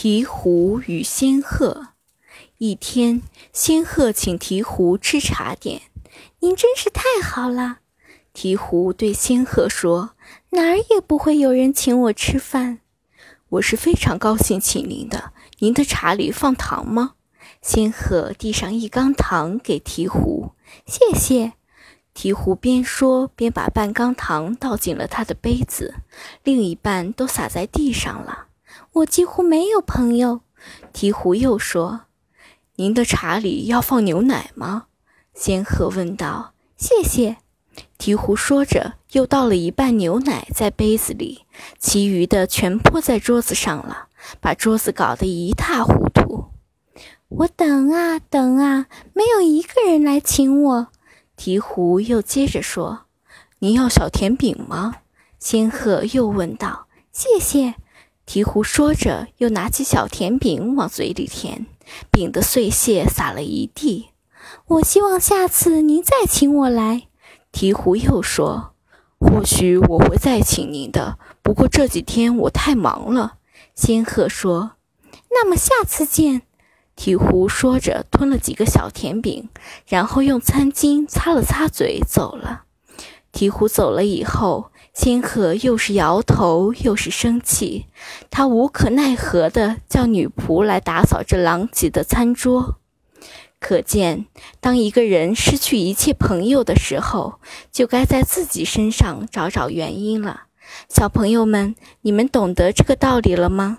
鹈鹕与仙鹤。一天，仙鹤请鹈鹕吃茶点。您真是太好了，鹈鹕对仙鹤说：“哪儿也不会有人请我吃饭。”我是非常高兴请您的。您的茶里放糖吗？仙鹤递上一缸糖给鹈鹕。谢谢。鹈鹕边说边把半缸糖倒进了他的杯子，另一半都洒在地上了。我几乎没有朋友，鹈鹕又说：“您的茶里要放牛奶吗？”仙鹤问道。“谢谢。”鹈鹕说着，又倒了一半牛奶在杯子里，其余的全泼在桌子上了，把桌子搞得一塌糊涂。我等啊等啊，没有一个人来请我。鹈鹕又接着说：“您要小甜饼吗？”仙鹤又问道。“谢谢。”鹈鹕说着，又拿起小甜饼往嘴里填，饼的碎屑撒了一地。我希望下次您再请我来。鹈鹕又说：“或许我会再请您的，不过这几天我太忙了。”仙鹤说：“那么下次见。”鹈鹕说着，吞了几个小甜饼，然后用餐巾擦了擦嘴，走了。鹈鹕走了以后。千鹤又是摇头又是生气，他无可奈何地叫女仆来打扫这狼藉的餐桌。可见，当一个人失去一切朋友的时候，就该在自己身上找找原因了。小朋友们，你们懂得这个道理了吗？